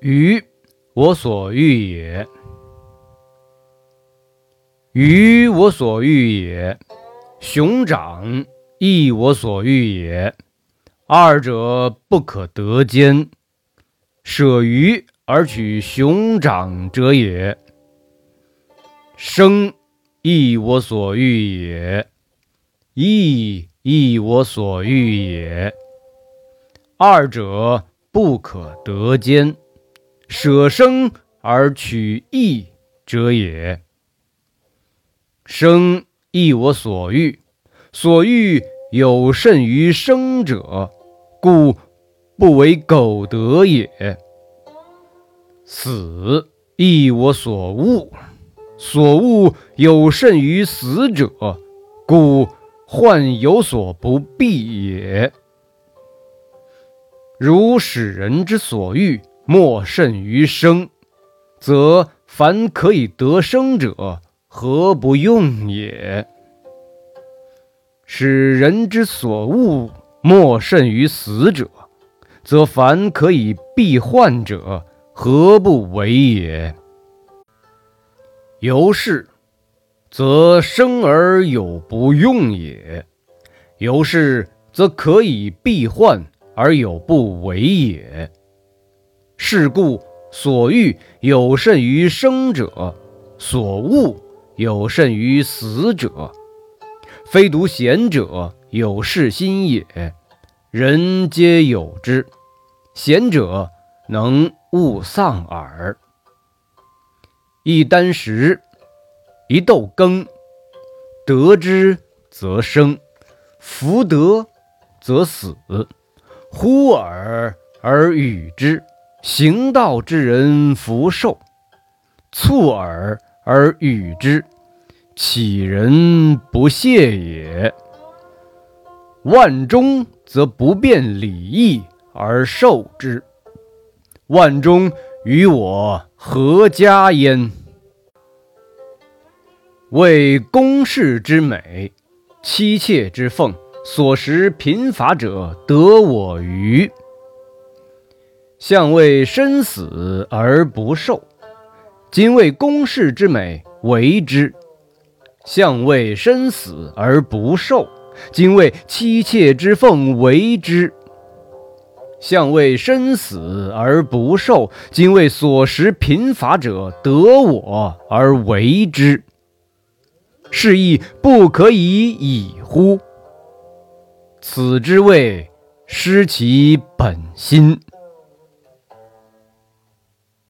鱼，我所欲也；鱼，我所欲也；熊掌，亦我所欲也。二者不可得兼。舍鱼而取熊掌者也。生，亦我所欲也；义，亦我所欲也。二者不可得兼。舍生而取义者也。生亦我所欲，所欲有甚于生者，故不为苟得也。死亦我所恶，所恶有甚于死者，故患有所不避也。如使人之所欲。莫甚于生，则凡可以得生者，何不用也？使人之所恶，莫甚于死者，则凡可以避患者，何不为也？由是，则生而有不用也；由是，则可以避患而有不为也。是故所欲有甚于生者，所恶有甚于死者。非独贤者有是心也，人皆有之。贤者能勿丧耳。一箪食，一豆羹，得之则生，弗得则死。呼尔而与之。行道之人福寿，促尔而与之，岂人不谢也？万中则不辩礼义而受之，万中与我何家焉？为公室之美，妻妾之奉，所食贫乏者得我与？相为生死而不受，今为公室之美为之；相为生死而不受，今为妻妾之奉为之；相为生死而不受，今为所食贫乏者得我而为之。是亦不可以已乎？此之谓失其本心。